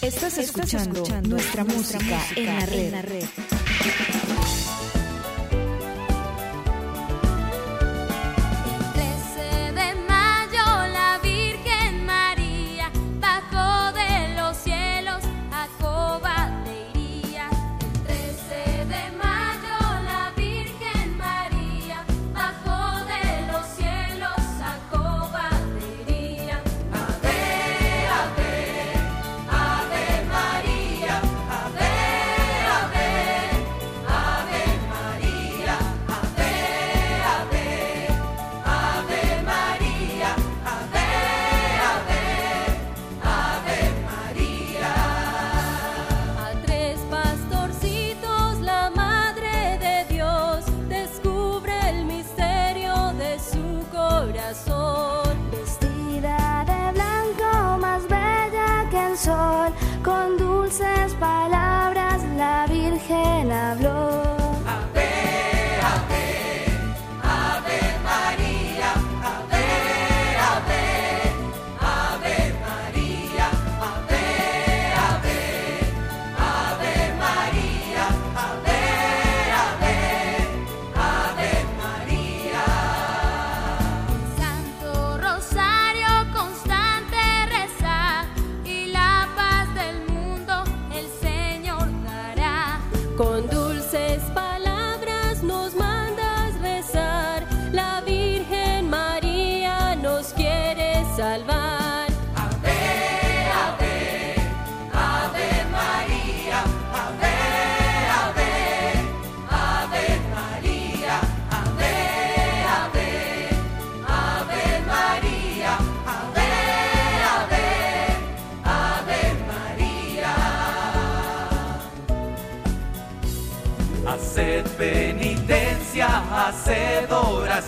Estás escuchando, nuestra, música, en la red. En la red. Haced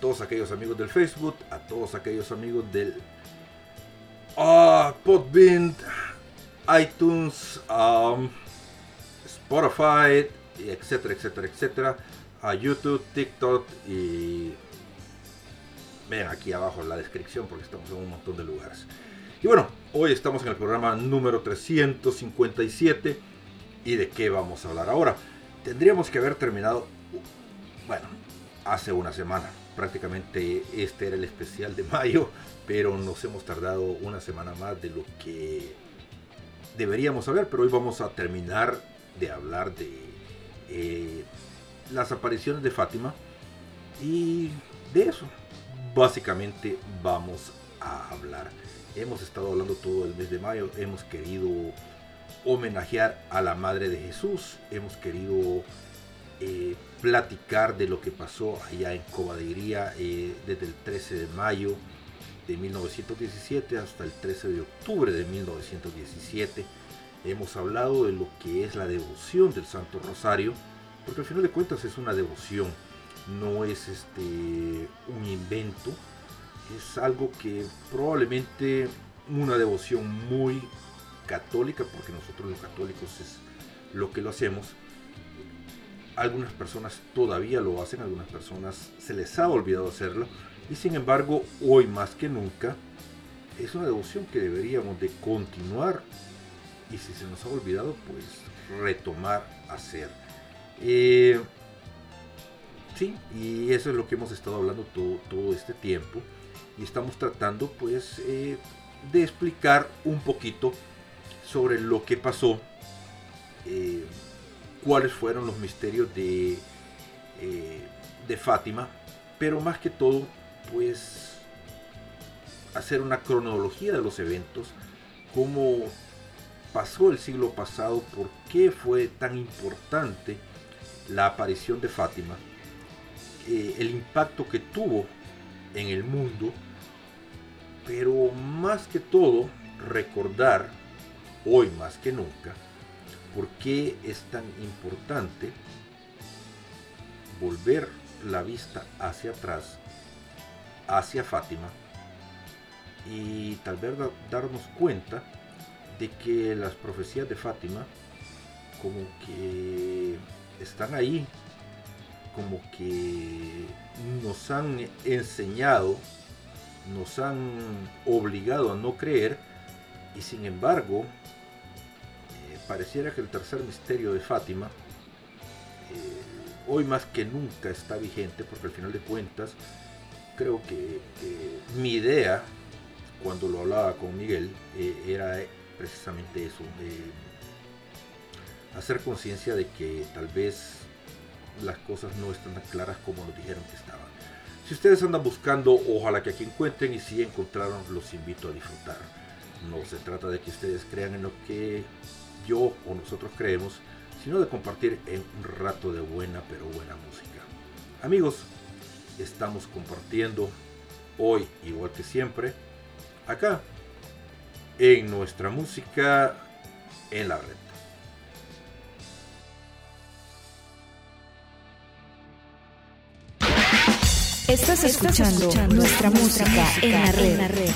todos aquellos amigos del Facebook, a todos aquellos amigos del uh, Podbean, iTunes, um, Spotify, etcétera, etcétera, etcétera, a YouTube, TikTok y ven aquí abajo en la descripción porque estamos en un montón de lugares. Y bueno, hoy estamos en el programa número 357 y de qué vamos a hablar ahora. Tendríamos que haber terminado, bueno, hace una semana prácticamente este era el especial de mayo, pero nos hemos tardado una semana más de lo que deberíamos saber, pero hoy vamos a terminar de hablar de eh, las apariciones de Fátima y de eso básicamente vamos a hablar. Hemos estado hablando todo el mes de mayo, hemos querido homenajear a la Madre de Jesús, hemos querido eh, platicar de lo que pasó allá en Cobadeiría eh, desde el 13 de mayo de 1917 hasta el 13 de octubre de 1917. Hemos hablado de lo que es la devoción del Santo Rosario, porque al final de cuentas es una devoción, no es este un invento, es algo que probablemente una devoción muy católica, porque nosotros los católicos es lo que lo hacemos. Algunas personas todavía lo hacen, algunas personas se les ha olvidado hacerlo y sin embargo hoy más que nunca es una devoción que deberíamos de continuar y si se nos ha olvidado pues retomar hacer. Eh, sí, y eso es lo que hemos estado hablando todo, todo este tiempo y estamos tratando pues eh, de explicar un poquito sobre lo que pasó, eh, cuáles fueron los misterios de, de Fátima, pero más que todo pues hacer una cronología de los eventos, cómo pasó el siglo pasado, por qué fue tan importante la aparición de Fátima, eh, el impacto que tuvo en el mundo, pero más que todo recordar, hoy más que nunca, por qué es tan importante volver la vista hacia atrás, hacia Fátima, y tal vez darnos cuenta de que las profecías de Fátima como que están ahí, como que nos han enseñado, nos han obligado a no creer y sin embargo pareciera que el tercer misterio de Fátima eh, hoy más que nunca está vigente porque al final de cuentas creo que mi idea cuando lo hablaba con Miguel eh, era precisamente eso, hacer conciencia de que tal vez las cosas no están tan claras como nos dijeron que estaban. Si ustedes andan buscando, ojalá que aquí encuentren y si encontraron, los invito a disfrutar. No se trata de que ustedes crean en lo que yo o nosotros creemos, sino de compartir en un rato de buena pero buena música. Amigos, estamos compartiendo hoy, igual que siempre, acá en nuestra música en la red. Estás escuchando, nuestra, música, en la red.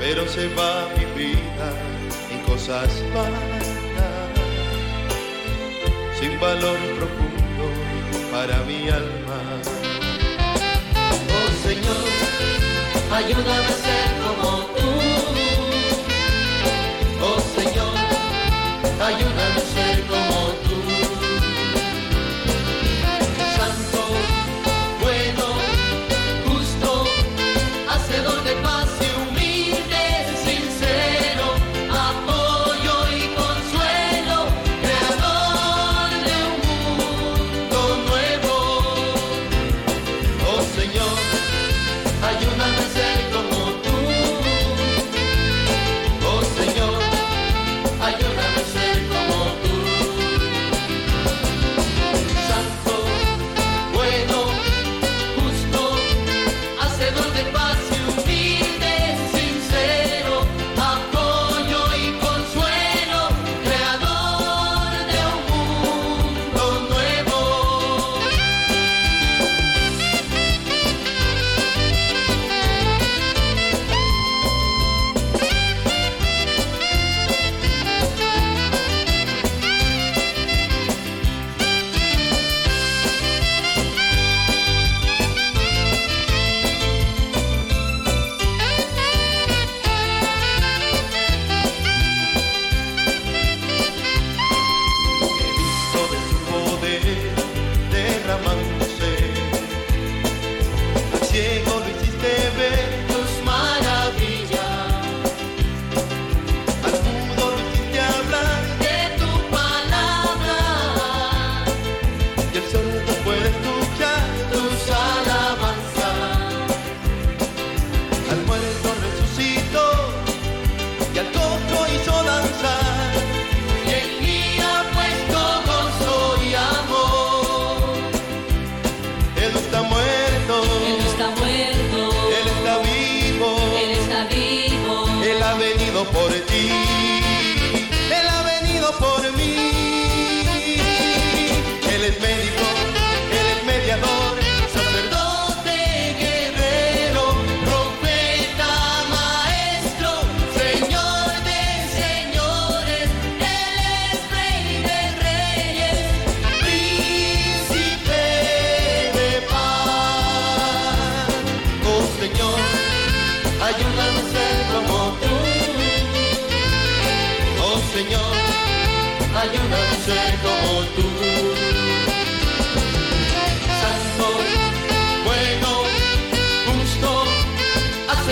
pero se va mi vida en cosas vanas, sin valor profundo para mi alma. Oh Señor, ayúdame a ser como tú.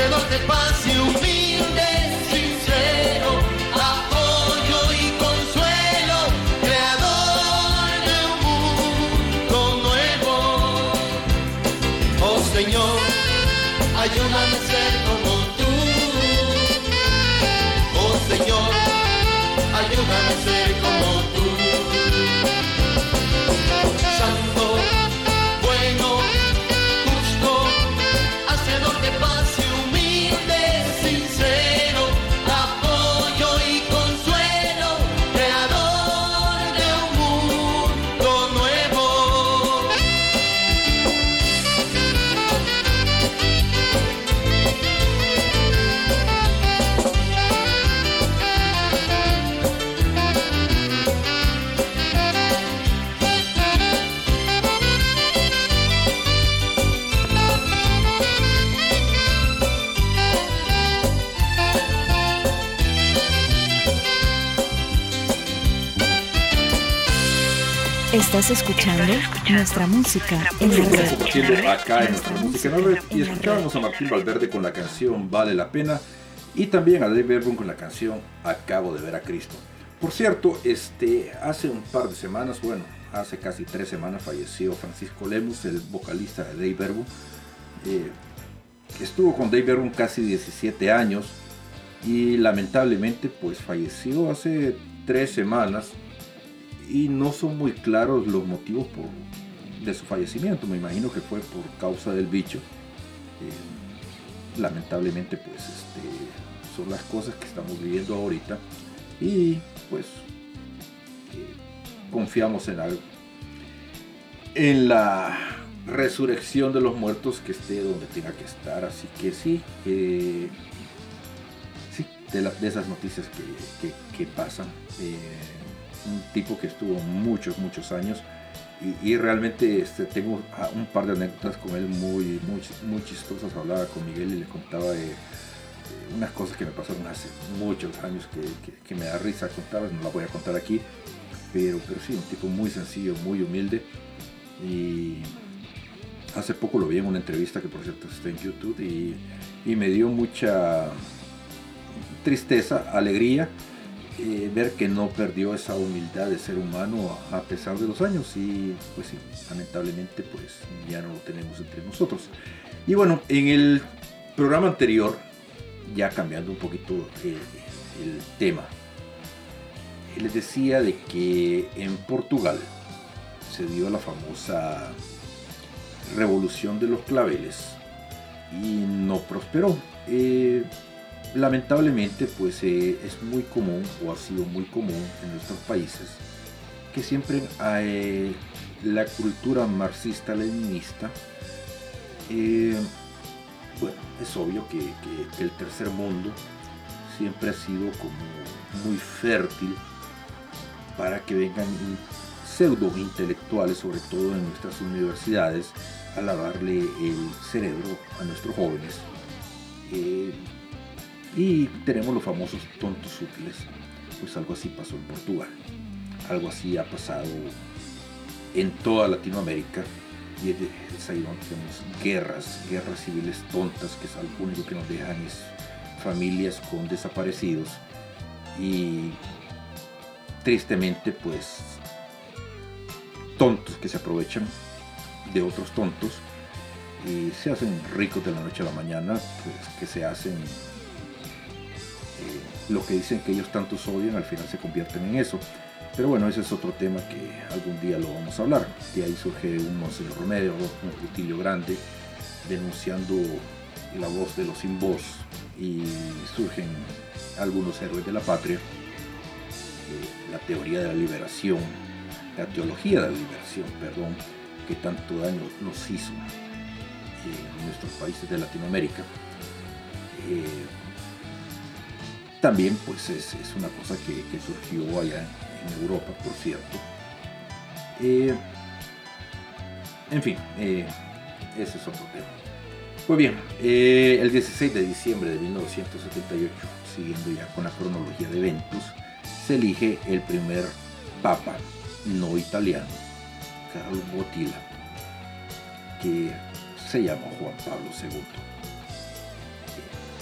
que no pase. Estás escuchando nuestra música en la red. compartiendo acá en nuestra música en la red y escuchábamos a Martín Valverde con la canción Vale la Pena y también a Dave Bergman con la canción Acabo de ver a Cristo. Por cierto, este, hace un par de semanas, bueno, hace casi tres semanas falleció Francisco Lemus, el vocalista de Dave Bergman. Eh, estuvo con Dave Bergman casi 17 años y lamentablemente pues falleció hace tres semanas y no son muy claros los motivos de su fallecimiento. Me imagino que fue por causa del bicho. Eh, lamentablemente, pues, este, son las cosas que estamos viviendo ahorita. Y pues, eh, confiamos en algo. En la resurrección de los muertos que esté donde tenga que estar. Así que sí, eh, sí, de, esas noticias que, que- pasan. Un tipo que estuvo muchos, muchos años y, y realmente este, tengo ah, un par de anécdotas con él muy, muy, muy chistosas. Hablaba con Miguel y le contaba de, unas cosas que me pasaron hace muchos años que, que- que me da risa contarlas, no las voy a contar aquí, pero, pero sí, un tipo muy sencillo, muy humilde y hace poco lo vi en una entrevista que por cierto está en YouTube y, y me dio mucha tristeza, alegría ver que no perdió esa humildad de ser humano a, pesar de los años y pues lamentablemente pues ya no lo tenemos entre nosotros. Y bueno, en el programa anterior, ya cambiando un poquito eh, el tema, les decía de que en Portugal se dio la famosa revolución de los claveles y no prosperó. Eh, lamentablemente pues eh, es muy común o ha sido muy común en nuestros países que siempre eh, la cultura marxista-leninista eh, bueno es obvio que, el tercer mundo siempre ha sido como muy fértil para que vengan pseudo intelectuales sobre todo en nuestras universidades a lavarle el cerebro a nuestros jóvenes y tenemos los famosos tontos útiles. Pues algo así pasó en Portugal. Algo así ha pasado en toda Latinoamérica. Y es, ahí donde tenemos guerras, guerras civiles tontas, que es algo único que nos dejan es familias con desaparecidos. Y tristemente, pues, tontos que se aprovechan de otros tontos y se hacen ricos de la noche a la mañana, pues que se hacen lo que dicen que ellos tantos odian, al final se convierten en eso. Pero bueno, ese es otro tema que algún día lo vamos a hablar. De ahí surge un Monseñor Romero, un Rutilio Grande, denunciando la voz de los sin voz y surgen algunos héroes de la patria, eh, la teoría de la liberación, la teología de la liberación, perdón, que tanto daño nos hizo en nuestros países de Latinoamérica. Eh, también pues es, es una cosa que, que surgió allá en Europa, por cierto. Eh, en fin, eh, ese es otro tema. Pues bien, eh, el 16 de diciembre de 1978, siguiendo ya con la cronología de eventos, se elige el primer papa no italiano, Carlo Bottila, que se llama Juan Pablo II.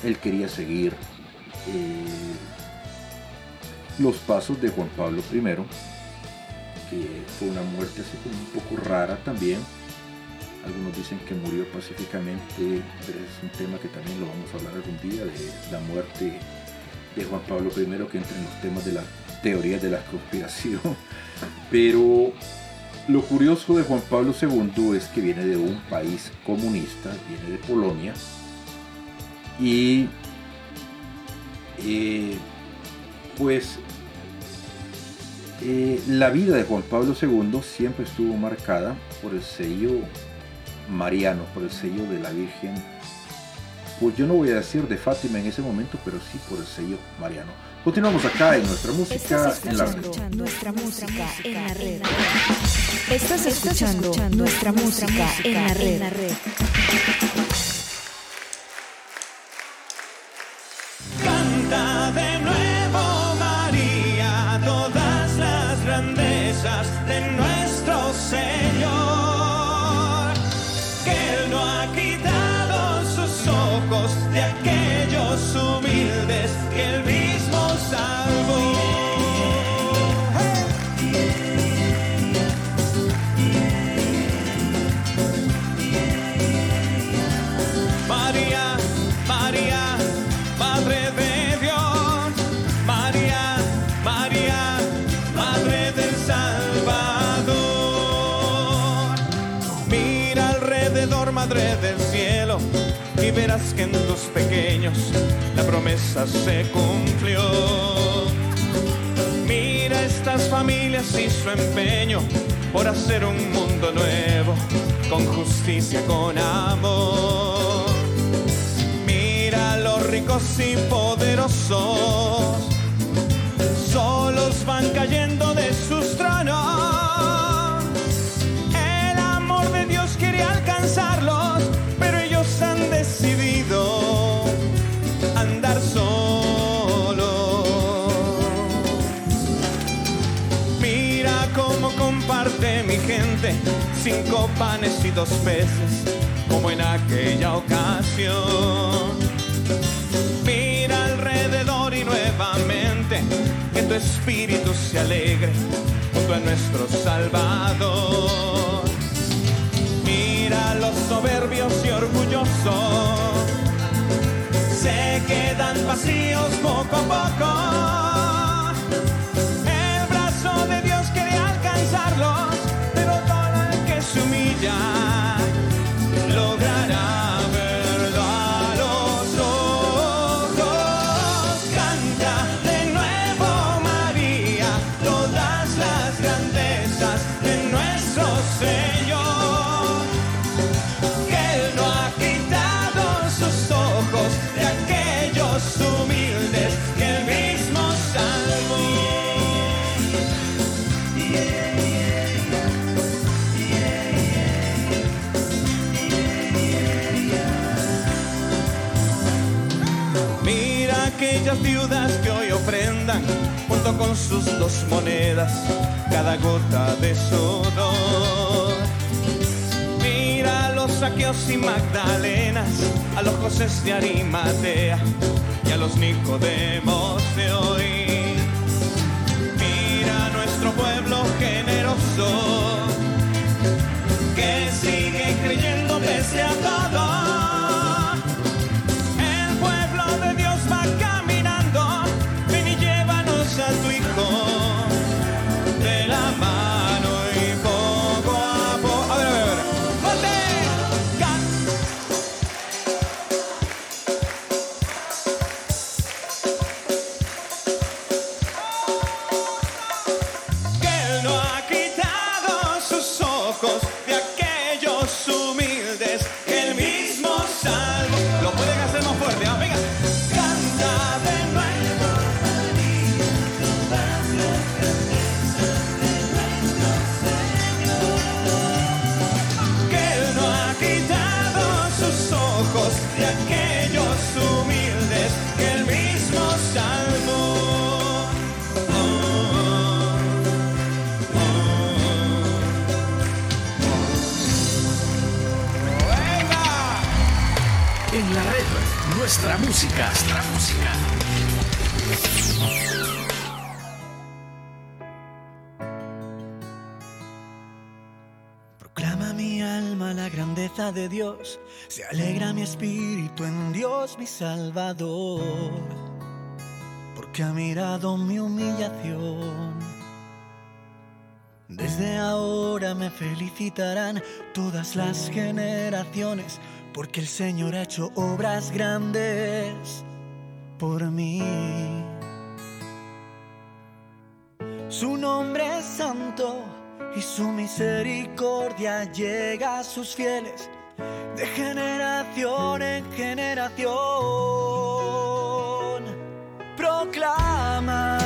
Él quería seguir los pasos de Juan Pablo I, que fue una muerte así como un poco rara también. Algunos dicen que murió pacíficamente, pero es un tema que también lo vamos a hablar algún día, de la muerte de Juan Pablo I, que entra en los temas de la teoría de la conspiración. Pero lo curioso de Juan Pablo II es que viene de un país comunista, viene de Polonia, y eh, pues eh, la vida de Juan Pablo II siempre estuvo marcada por el sello mariano, por el sello de la Virgen, pues yo no voy a decir de Fátima en ese momento, pero sí por el sello mariano. Continuamos acá en nuestra música Estás en la red. escuchando nuestra música en la red. Estás escuchando nuestra música en la red. Pequeños la promesa se cumplió. Mira estas familias y su empeño por hacer un mundo nuevo, con justicia, con amor. Mira los ricos y poderosos, solos van cayendo de sus cinco panes y dos peces, como en aquella ocasión. Mira alrededor y nuevamente que tu espíritu se alegre junto a nuestro Salvador. Mira los soberbios y orgullosos se quedan vacíos poco a poco. Se que hoy ofrendan junto con sus dos monedas cada gota de sudor. Mira a los saqueos y magdalenas, a los José de Arimatea y a los Nicodemos de hoy. Mira a nuestro pueblo generoso que sigue creyendo pese a todo. Mi Salvador, porque ha mirado mi humillación. Desde ahora me felicitarán todas las generaciones, porque el Señor ha hecho obras grandes por mí. Su nombre es santo y su misericordia llega a sus fieles de generación en generación. Proclama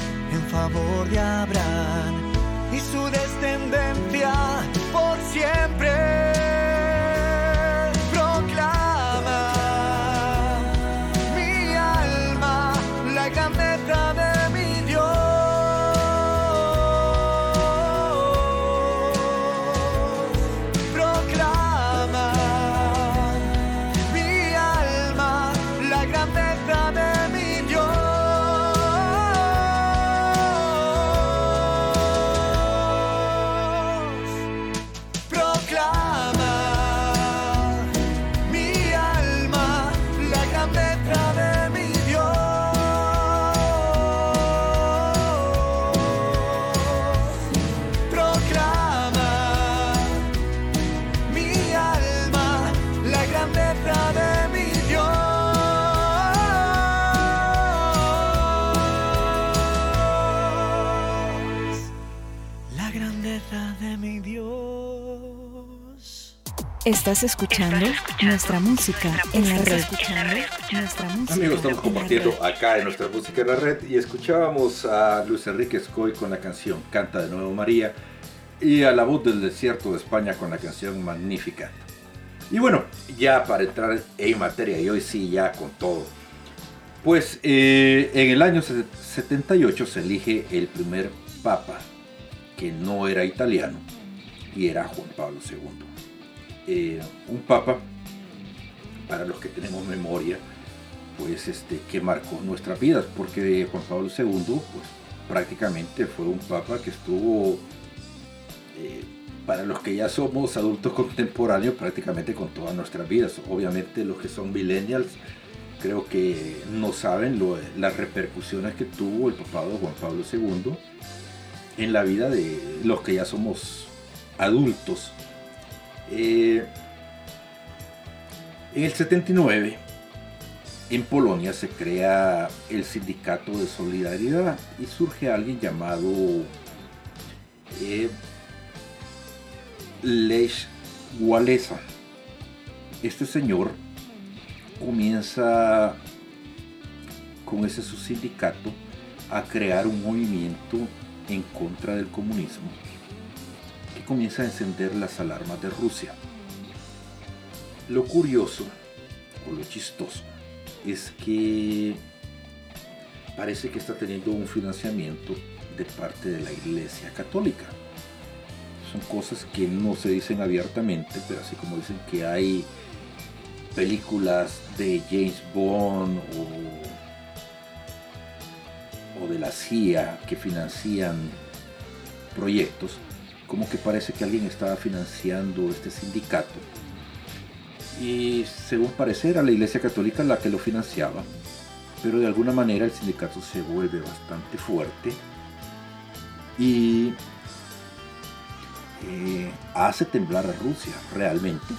en favor de Abraham y su descendencia por siempre. Estás escuchando nuestra música en la red. Amigos, estamos compartiendo acá en nuestra música en la red y escuchábamos a Luis Enrique Escoy con la canción Canta de nuevo María y a la voz del desierto de España con la canción Magnífica. Y bueno, ya para entrar en materia y hoy sí ya con todo. Pues eh, en el año 78 se elige el primer papa que no era italiano y era Juan Pablo II. Eh, un papa, para los que tenemos memoria, pues este que marcó nuestras vidas porque Juan Pablo II pues prácticamente fue un papa que estuvo eh, para los que ya somos adultos contemporáneos prácticamente con todas nuestras vidas. Obviamente los que son millennials creo que no saben las repercusiones que tuvo el papado Juan Pablo II en la vida de los que ya somos adultos Eh, en el 79 en Polonia se crea el sindicato de solidaridad y surge alguien llamado eh, Lech Walesa. Este señor comienza con ese su sindicato a crear un movimiento en contra del comunismo comienza a encender las alarmas de Rusia. Lo curioso o lo chistoso es que parece que está teniendo un financiamiento de parte de la Iglesia Católica. Son cosas que no se dicen abiertamente, pero así como dicen que hay películas de James Bond o, o de la CIA que financian proyectos, como que parece que alguien estaba financiando este sindicato y según parece era la Iglesia Católica la que lo financiaba, pero de alguna manera el sindicato se vuelve bastante fuerte y eh, hace temblar a Rusia realmente.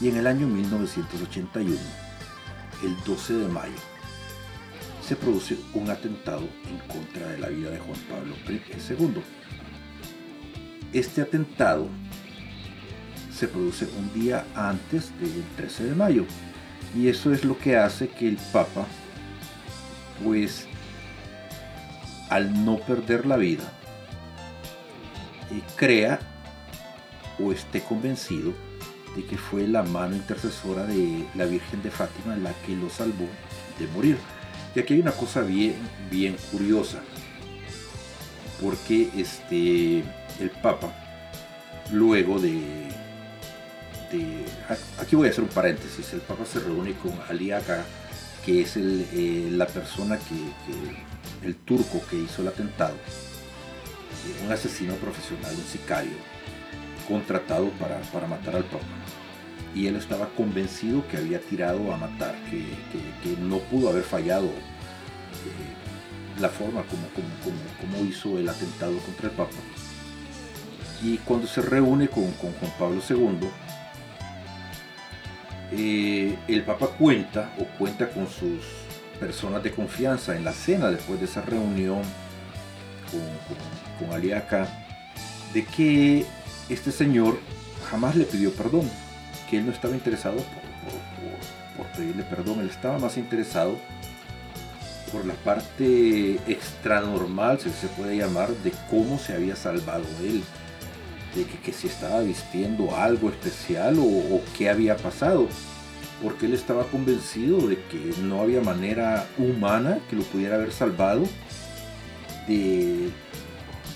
Y en el año 1981, el 12 de mayo, se produce un atentado en contra de la vida de Juan Pablo II. Este atentado se produce un día antes del 13 de mayo. Y eso es lo que hace que el Papa, pues, al no perder la vida, eh, crea o esté convencido de que fue la mano intercesora de la Virgen de Fátima la que lo salvó de morir. Y aquí hay una cosa bien, bien curiosa, porque este, el Papa, luego de de- aquí voy a hacer un paréntesis. El Papa se reúne con Ali Aga, que es el, eh, la persona que, el turco que hizo el atentado, un asesino profesional, un sicario, contratado para, para matar al Papa. Y él estaba convencido que había tirado a matar, que, que- que no pudo haber fallado eh, la forma como, como, como, hizo el atentado contra el Papa. Y cuando se reúne con, con Juan Pablo II, eh, el Papa cuenta o cuenta con sus personas de confianza en la cena después de esa reunión con, con, Aliaca, de que este señor jamás le pidió perdón, que él no estaba interesado por, por pedirle perdón, él estaba más interesado por la parte extranormal, si se puede llamar, de cómo se había salvado él, de que, si estaba vistiendo algo especial o, qué había pasado, porque él estaba convencido de que no había manera humana que lo pudiera haber salvado de,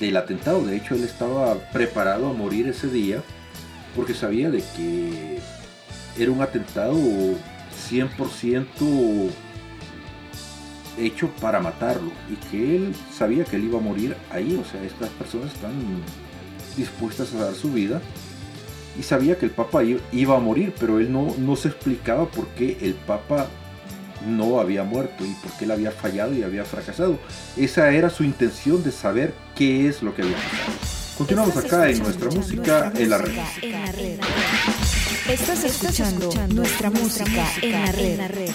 del atentado. De hecho, él estaba preparado a morir ese día porque sabía de que era un atentado 100% hecho para matarlo y que él sabía que él iba a morir ahí, o sea, estas personas están dispuestas a dar su vida y sabía que el Papa iba a morir, pero él no, no se explicaba por qué el Papa no había muerto y por qué él había fallado y había fracasado. Esa era su intención de saber qué es lo que había pasado. Continuamos acá en nuestra música en la red. Estás escuchando nuestra música en la red.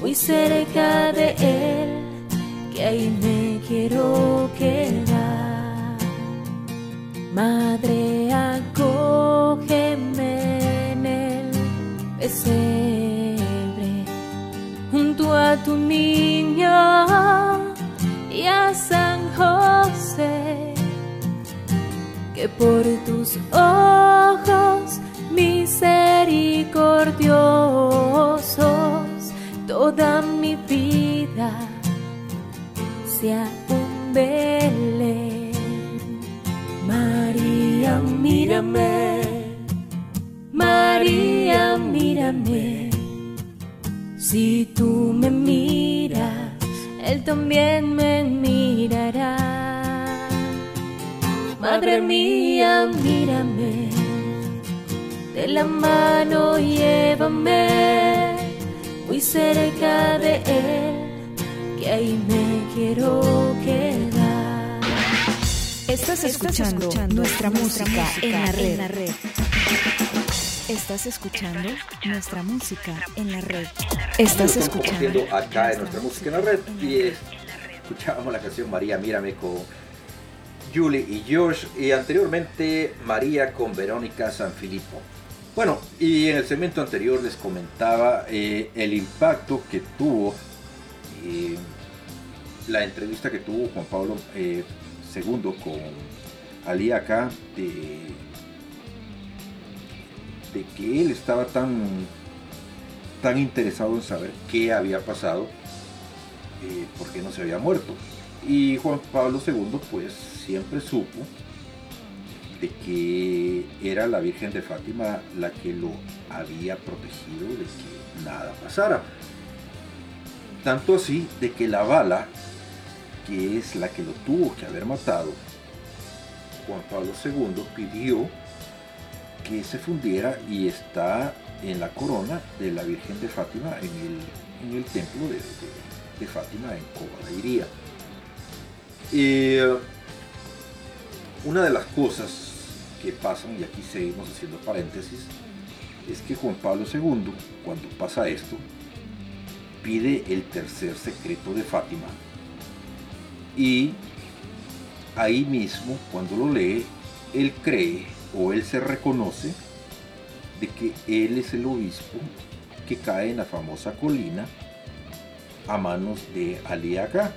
muy cerca de Él, que ahí me quiero quedar. Madre, acógeme en el pesebre, junto a tu niño y a San José, que por tus ojos misericordiosos toda mi vida sea un Belén. María, mírame, María, mírame. Si tú me miras, Él también me mirará. Madre mía, mírame, de la mano llévame muy cerca de Él, que ahí me quiero quedar. Estás escuchando, nuestra, música, en la red. Estás escuchando nuestra música en la red. Estás Estamos escuchando. compartiendo acá en nuestra música en la red y eh, escuchábamos la canción María Mírame con Julie y Josh y anteriormente María con Verónica Sanfilippo. Bueno, y en el segmento anterior les comentaba eh, el impacto que tuvo eh, la entrevista que tuvo Juan Pablo eh, II con Ali acá de, que él estaba tan tan interesado en saber qué había pasado, eh, por qué no se había muerto. Y Juan Pablo II pues siempre supo que era la Virgen de Fátima la que lo había protegido de que nada pasara. Tanto así de que la bala, que es la que lo tuvo que haber matado, Juan Pablo II pidió que se fundiera y está en la corona de la Virgen de Fátima en el, templo de Fátima en Cobadairía. Eh, una de las cosas que pasan, y aquí seguimos haciendo paréntesis, es que Juan Pablo II, cuando pasa esto, pide el tercer secreto de Fátima y ahí mismo, cuando lo lee, él cree o él se reconoce de que él es el obispo que cae en la famosa colina a manos de Ali Aga.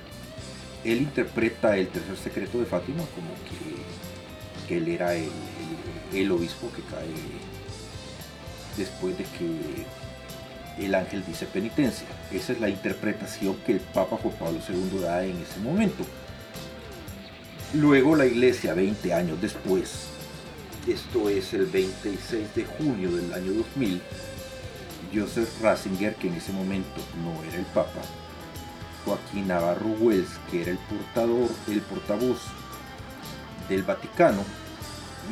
Él interpreta el tercer secreto de Fátima como que, él era el, el obispo que cae después de que el ángel dice penitencia. Esa es la interpretación que el Papa Juan Pablo II da en ese momento. Luego la iglesia, 20 años después, esto es el 26 de junio del año 2000, Joseph Ratzinger, que en ese momento no era el Papa, Joaquín Navarro Wells, que era el portador, el portavoz del Vaticano,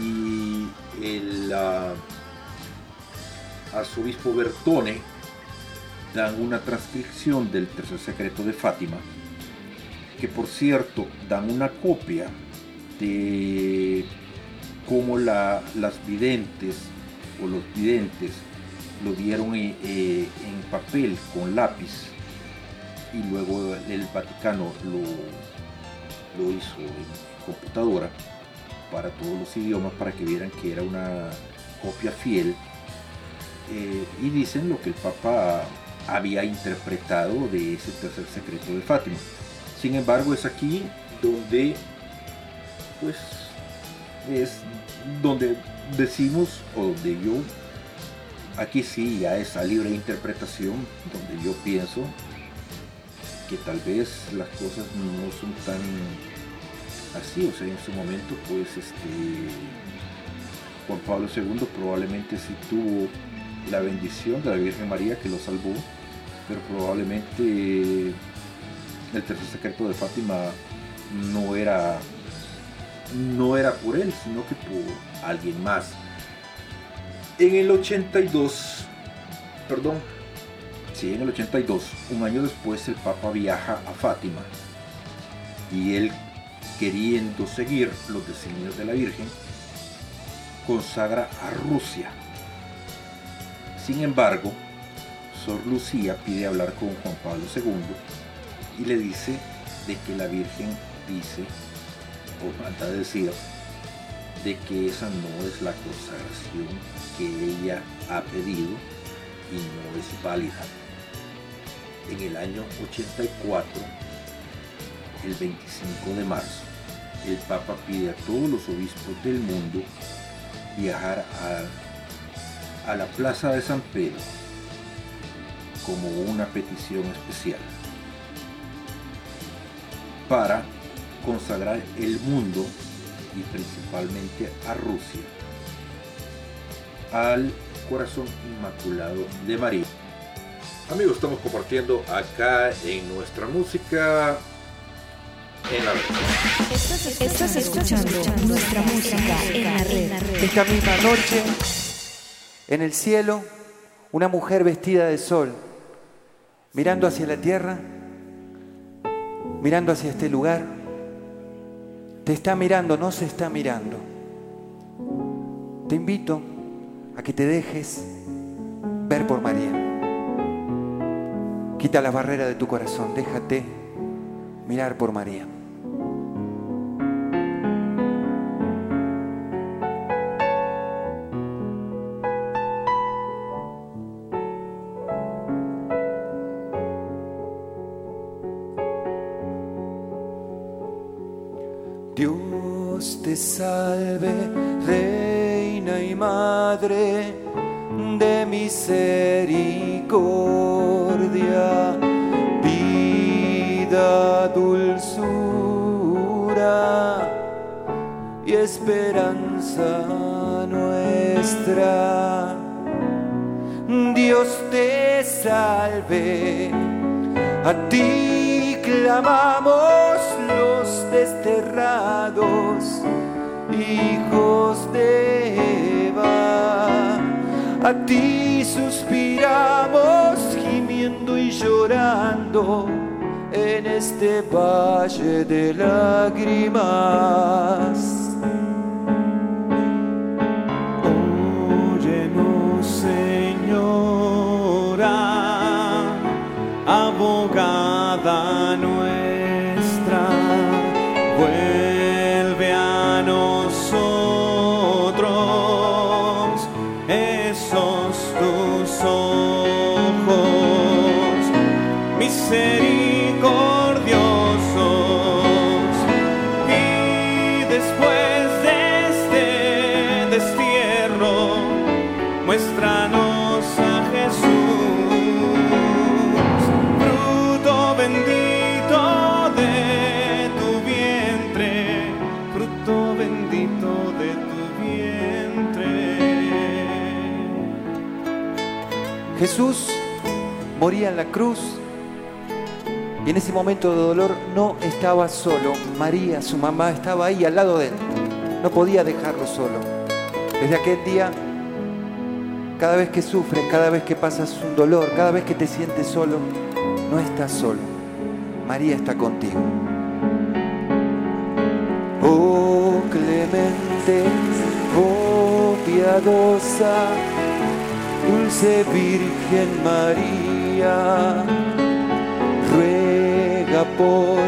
y el arzobispo Bertone dan una transcripción del tercer secreto de Fátima, que por cierto dan una copia de cómo la, las videntes o los videntes lo dieron eh, eh, en papel con lápiz y luego el Vaticano lo, lo hizo en computadora para todos los idiomas para que vieran que era una copia fiel eh, y dicen lo que el Papa había interpretado de ese tercer secreto de Fátima. Sin embargo, es aquí donde, pues, es donde decimos, o donde yo, aquí sí ya es a libre interpretación, donde yo pienso que tal vez las cosas no son tan así, o sea, en su momento, pues, este, Juan Pablo II probablemente sí tuvo la bendición de la Virgen María que lo salvó, pero probablemente el tercer secreto de Fátima no era no era por él, sino que por alguien más. En el 82, perdón, sí, en el 82, un año después el Papa viaja a Fátima y él queriendo seguir los designios de la Virgen, consagra a Rusia. Sin embargo, Sor Lucía pide hablar con Juan Pablo II y le dice de que la Virgen dice, o manda decir, de que esa no es la consagración que ella ha pedido y no es válida. En el año 84, el 25 de marzo, el Papa pide a todos los obispos del mundo viajar a, a la Plaza de San Pedro como una petición especial para consagrar el mundo y principalmente a Rusia al corazón inmaculado de María. Amigos, estamos compartiendo acá en nuestra música en la red. Estás escuchando, nuestra música en la red. Esta misma noche, en el cielo, una mujer vestida de sol, mirando hacia la tierra, mirando hacia este lugar, te está mirando, no se está mirando. Te invito a que te dejes ver por María. Quita las barreras de tu corazón, déjate mirar por María. A ti suspiramos gimiendo y llorando en este valle de lágrimas. Misericordiosos. Y después de este destierro, muéstranos a Jesús, fruto bendito de tu vientre, fruto bendito de tu vientre. Jesús moría en la cruz y en ese momento de dolor no estaba solo. María, su mamá, estaba ahí al lado de él. No podía dejarlo solo. Desde aquel día, cada vez que sufres, cada vez que pasas un dolor, cada vez que te sientes solo, no estás solo. María está contigo. Oh clemente, oh piadosa, dulce Virgen María ruega por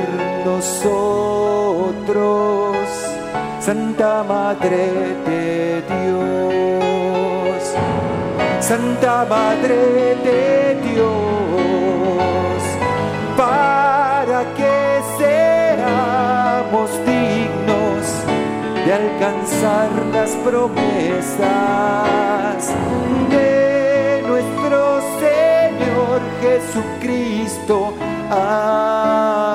nosotros, Santa Madre de Dios, Santa Madre de Dios, para que seamos dignos de alcanzar las promesas de nuestro Señor Jesucristo. Amén.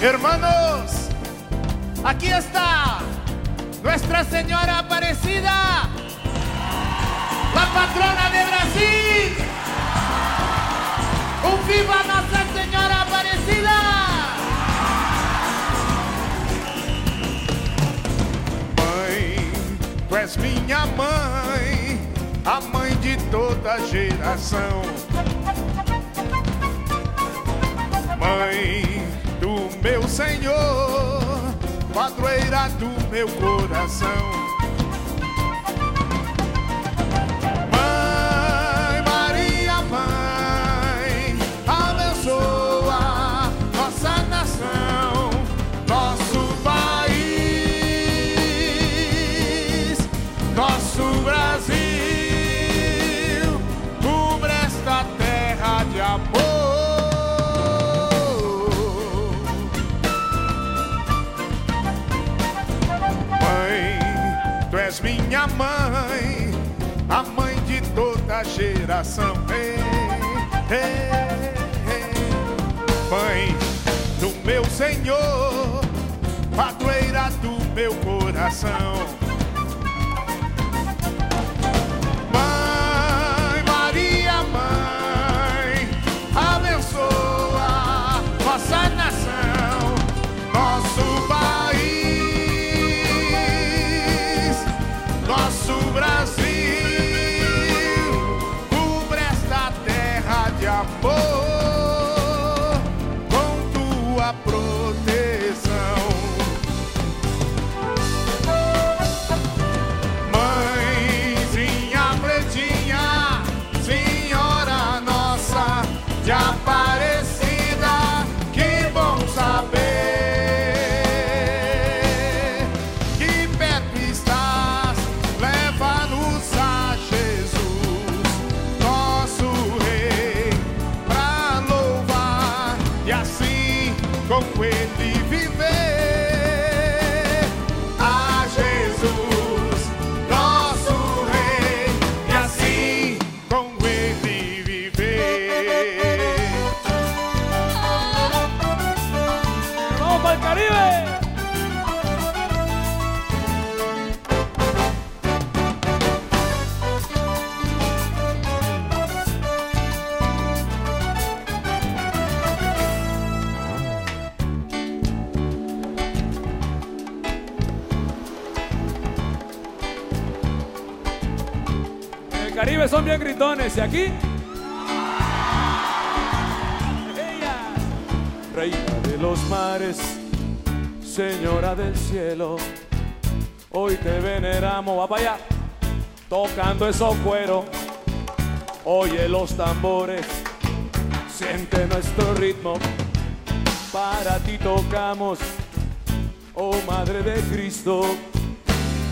Hermanos, aquí está Nuestra Señora Aparecida, la patrona de Brasil. Un viva Nuestra Señora Aparecida. Mãe, tu és minha mãe, a mãe de toda geração. Mãe meu Senhor, padroeira do meu coração. Geração. Ei, ei, ei. Mãe do meu Senhor, padroeira do meu coração. Y aquí. Reina de los mares, señora del cielo, hoy te veneramos, va para allá, tocando esos cueros, oye los tambores, siente nuestro ritmo, para ti tocamos, oh Madre de Cristo,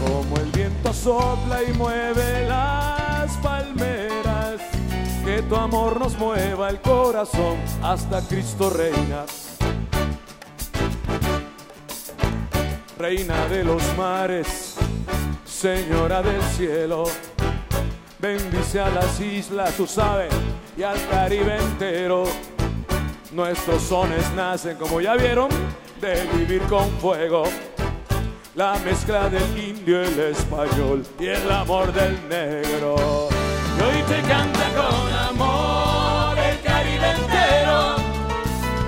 como el viento sopla y mueve las palmeras, tu amor nos mueva el corazón hasta Cristo reina. Reina de los mares, Señora del cielo, bendice a las islas, tú sabes, y al Caribe entero. Nuestros sones nacen, como ya vieron, de vivir con fuego la mezcla del indio, el español y el amor del negro. Y hoy te canta con amor el Caribe entero,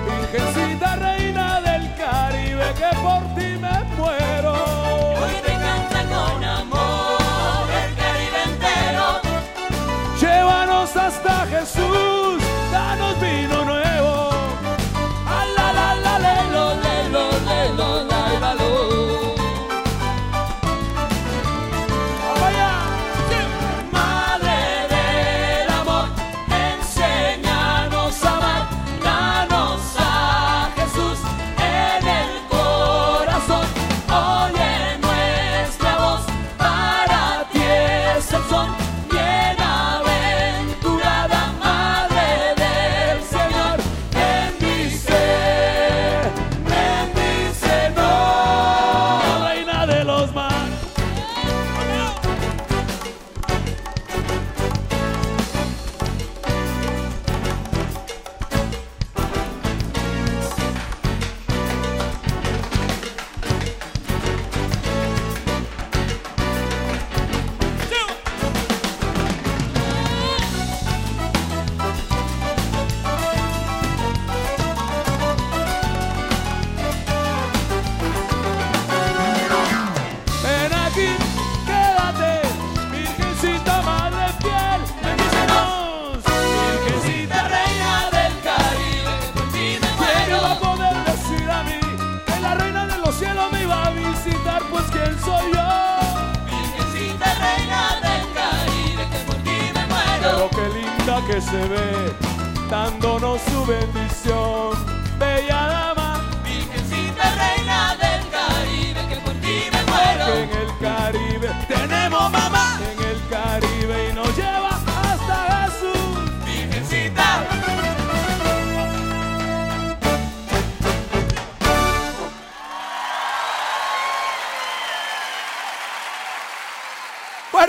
Virgencita reina del Caribe, que por ti me muero. Hoy te canta con amor el Caribe entero. Llévanos hasta Jesús,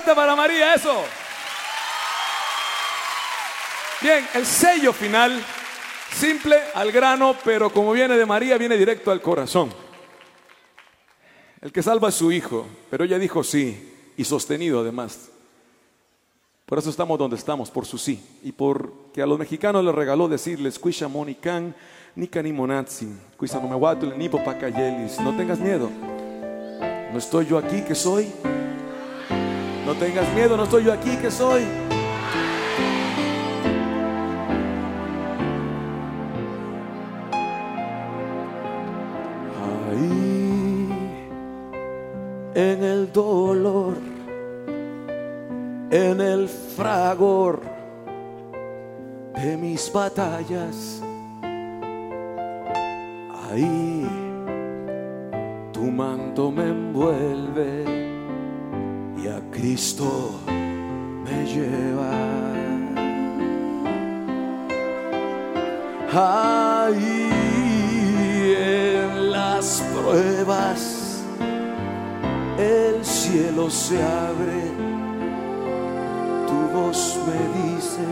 Fuerte para María, eso. Bien, el sello final, simple al grano, pero como viene de María, viene directo al corazón. El que salva a su hijo, pero ella dijo sí, y sostenido además. Por eso estamos donde estamos, por su sí. Y porque a los mexicanos les regaló decirles, Cuisha Monican, ni Monatsi, Cuisha no me ni. No tengas miedo. No estoy yo aquí que soy. No tengas miedo, no estoy yo aquí que soy. Ahí en el dolor, en el fragor de mis batallas, ahí tu manto me envuelve y a Cristo me lleva. Ahí en las pruebas el cielo se abre, tu voz me dice,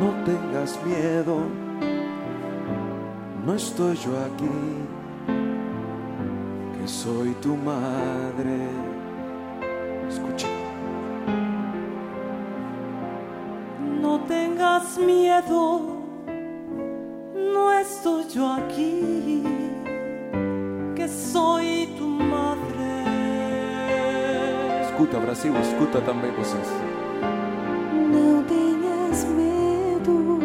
no tengas miedo, no estoy yo aquí, que soy tu madre. Escucha. No tengas miedo, no estoy yo aquí, que soy tu madre. Escuta, Brasil, escuta também vocês. Não tenhas medo,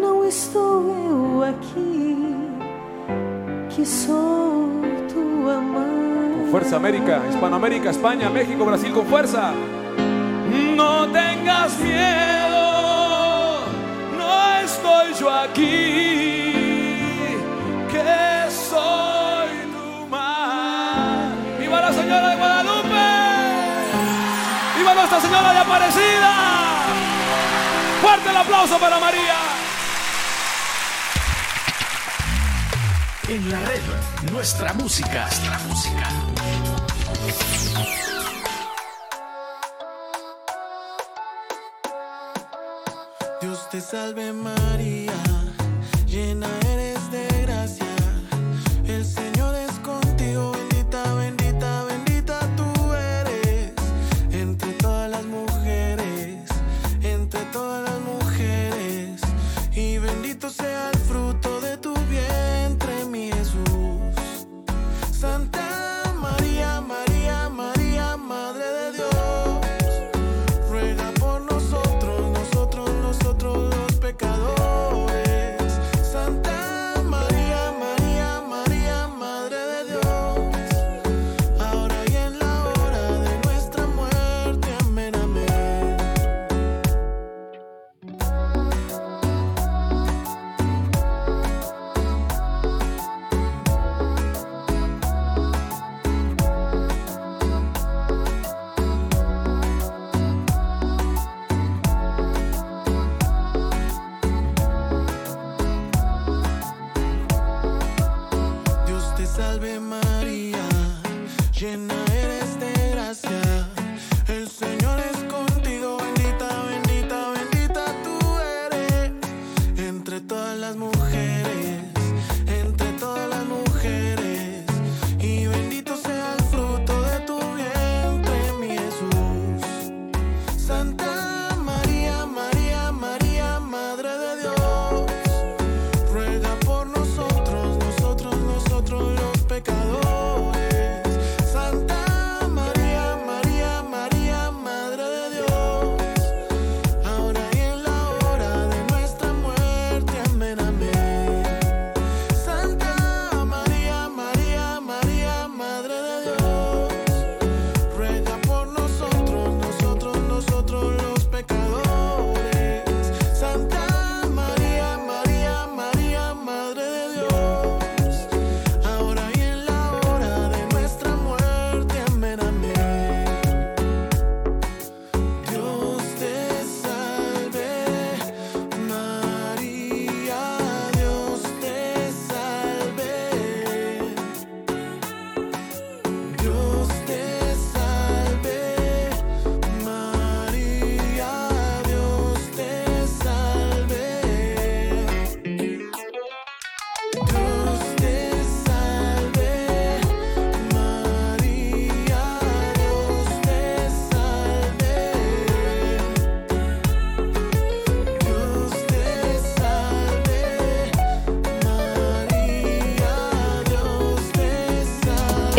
não estou eu aqui, que sou fuerza América, Hispanoamérica, España, México, Brasil, con fuerza. No tengas miedo, no estoy yo aquí, que soy tu madre. ¡Viva la Señora de Guadalupe! ¡Viva Nuestra Señora de Aparecida! ¡Fuerte el aplauso para María! En la red, nuestra música. Nuestra música. Salve María,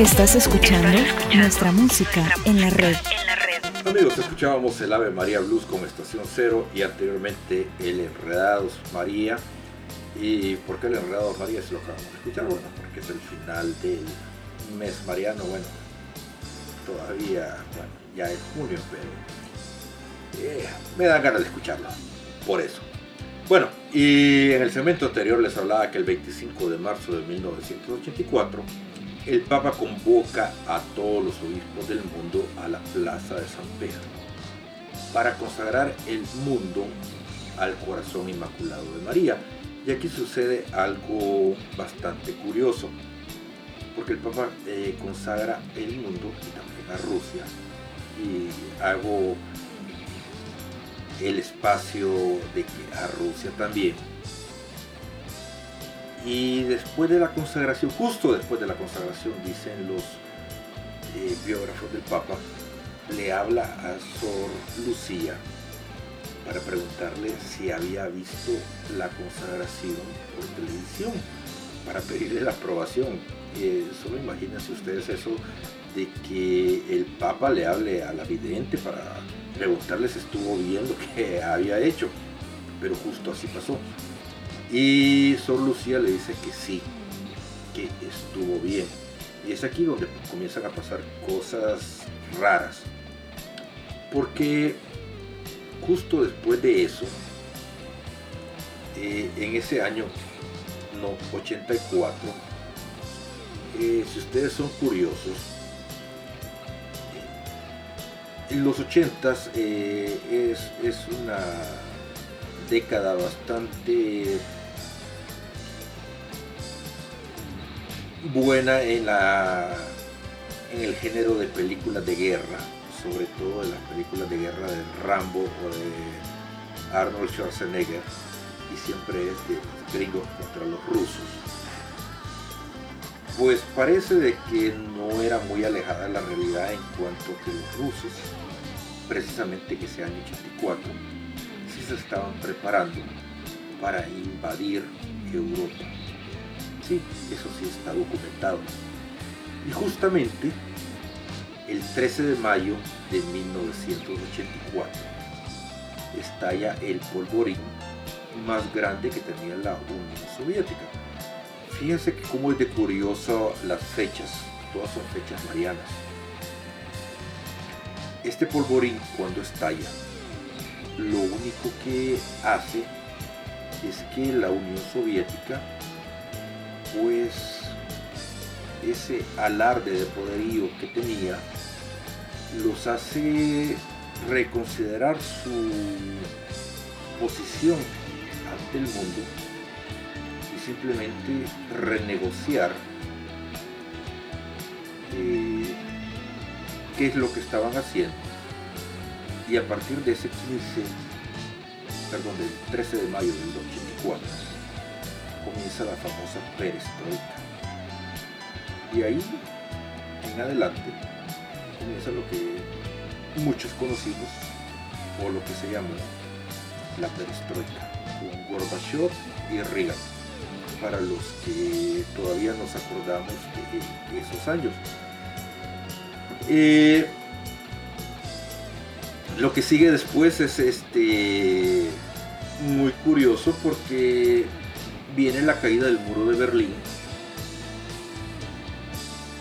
Estás escuchando nuestra música en la red. Amigos, escuchábamos el Ave María Blues con Estación Cero y anteriormente el Enredados María. ¿Y por qué el Enredados María es lo que vamos a escuchar? Bueno, porque es el final del mes mariano. Bueno, todavía, bueno, ya es junio, pero eh, me da ganas de escucharlo. Por eso. Bueno, y en el segmento anterior les hablaba que el 25 de marzo de 1984 el Papa convoca a todos los obispos del mundo a la Plaza de San Pedro para consagrar el mundo al corazón inmaculado de María. Y aquí sucede algo bastante curioso, porque el Papa eh, consagra el mundo y también a Rusia. Y hago el espacio de que a Rusia también y después de la consagración, justo después de la consagración, dicen los eh, biógrafos del Papa, le habla a Sor Lucía para preguntarle si había visto la consagración por televisión, para pedirle la aprobación. Eh, solo imagínense ustedes eso de que el Papa le hable a la vidente para preguntarle si estuvo bien lo que había hecho, pero justo así pasó. Y Sor Lucía le dice que sí, que estuvo bien. Y es aquí donde comienzan a pasar cosas raras. Porque justo después de eso, eh, en ese año, no, 84, eh, si ustedes son curiosos, en los 80 eh, es, es una década bastante buena en la en el género de películas de guerra, sobre todo en las películas de guerra de Rambo o de Arnold Schwarzenegger, y siempre es de gringos contra los rusos. Pues parece de que no era muy alejada la realidad en cuanto que los rusos, precisamente que ese año 84, sí se estaban preparando para invadir Europa Sí, eso sí está documentado. Y justamente el 13 de mayo de 1984 estalla el polvorín más grande que tenía la Unión Soviética. Fíjense que cómo es de curioso las fechas, todas son fechas marianas. Este polvorín cuando estalla, lo único que hace es que la Unión Soviética pues ese alarde de poderío que tenía los hace reconsiderar su posición ante el mundo y simplemente renegociar eh, qué es lo que estaban haciendo. Y a partir de ese 15 perdón del 13 de mayo del 84 comienza la famosa perestroika. Y ahí en adelante comienza lo que muchos conocimos o lo que se llama la perestroika, con Gorbachev y Reagan, para los que todavía nos acordamos de esos años. Eh, lo que sigue después es este muy curioso porque viene la caída del muro de Berlín.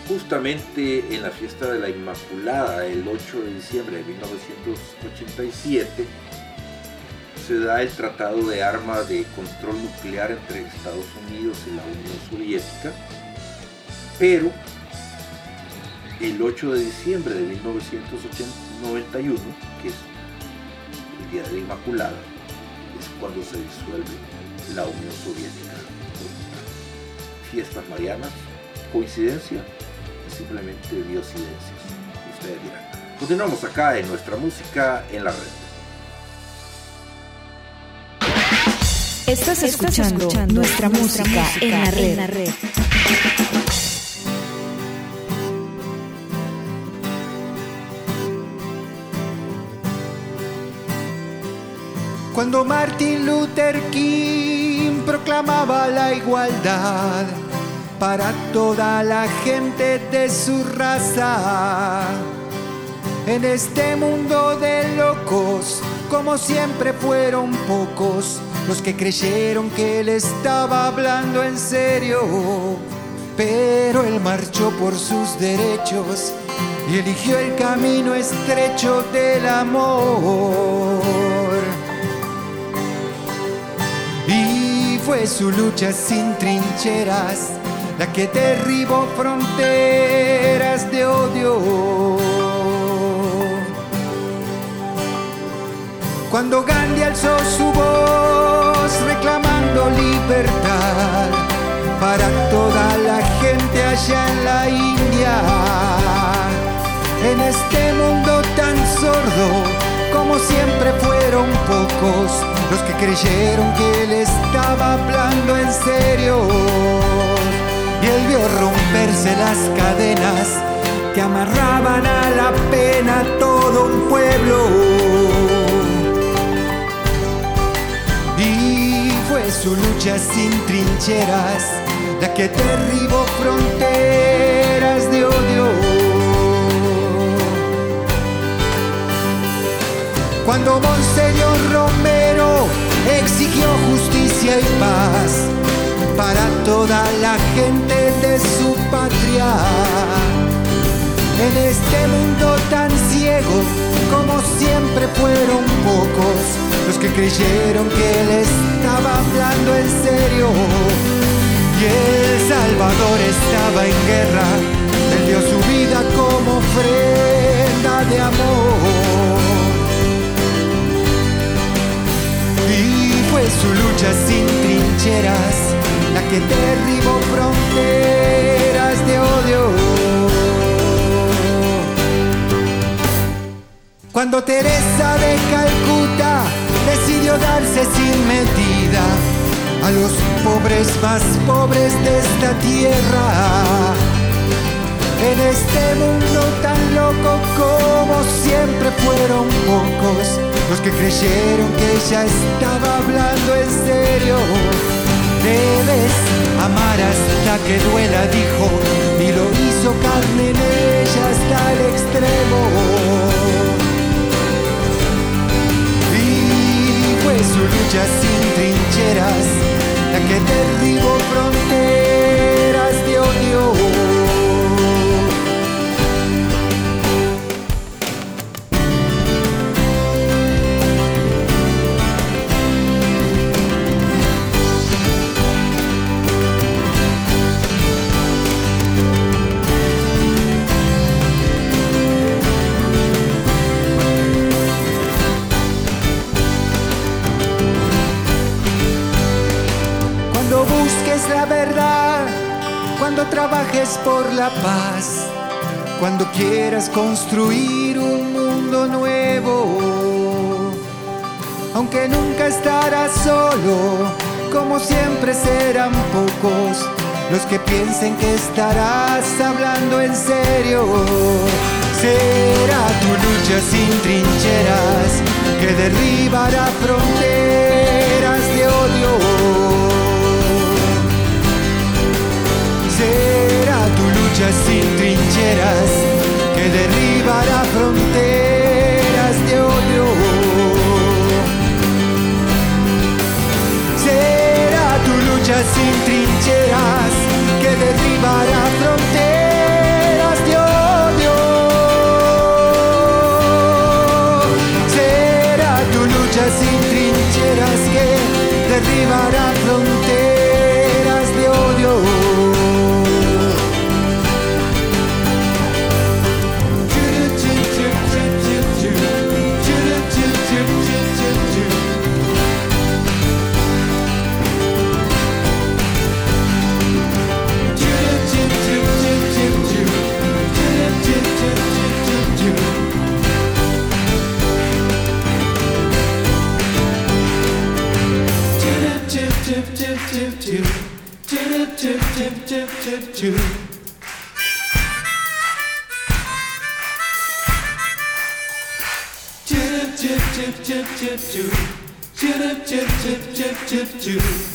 Justamente en la fiesta de la Inmaculada, el 8 de diciembre de 1987, se da el Tratado de Armas de Control Nuclear entre Estados Unidos y la Unión Soviética, pero el 8 de diciembre de 1991, que es el Día de la Inmaculada, es cuando se disuelve la Unión Soviética. Fiestas marianas, coincidencia, simplemente diosidencias. Ustedes dirán. Continuamos acá en nuestra música en la red. Estás escuchando, nuestra, música, en la red. En la red. Cuando Martin Luther King proclamaba la igualdad, para toda la gente de su raza. En este mundo de locos, como siempre fueron pocos los que creyeron que él estaba hablando en serio. Pero él marchó por sus derechos y eligió el camino estrecho del amor. Fue su lucha sin trincheras la que derribó fronteras de odio. Cuando Gandhi alzó su voz reclamando libertad para toda la gente allá en la India, en este mundo tan sordo, como siempre fueron pocos los que creyeron que él estaba hablando en serio. Y él vio romperse las cadenas que amarraban a la pena todo un pueblo. Y fue su lucha sin trincheras la que derribó fronteras de odio. Cuando Monseñor Romero exigió justicia y paz para toda la gente de su patria. En este mundo tan ciego, como siempre fueron pocos los que creyeron que él estaba hablando en serio. Y El Salvador estaba en guerra, él dio su vida como ofrenda de amor. Su lucha sin trincheras la que derribó fronteras de odio. Cuando Teresa de Calcuta decidió darse sin medida a los pobres más pobres de esta tierra. En este mundo tan loco como siempre fueron pocos los que creyeron que ella estaba hablando en serio. Debes amar hasta que duela, dijo, y lo hizo carne en ella hasta el extremo. Y fue su lucha sin trincheras la que derribó fronteras cuando trabajes por la paz, cuando quieras construir un mundo nuevo. Aunque nunca estarás solo, como siempre serán pocos los que piensen que estarás hablando en serio. Será tu lucha sin trincheras que derribará fronteras de odio. Sin trincheras que derribará fronteras de odio. Será tu lucha sin trincheras que derribará fronteras shifted to. Chip, chip, chip, chip, chip, chip, chip, chip, chip, chip, chip.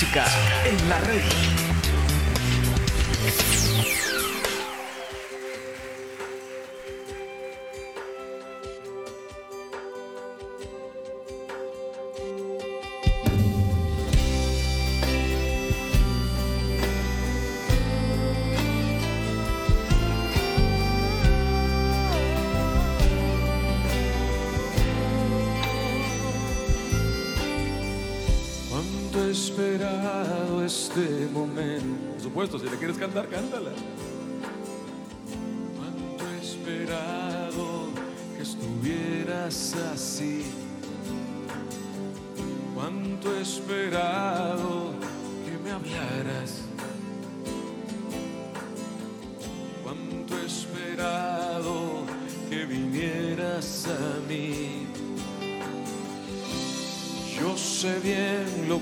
Música en la red.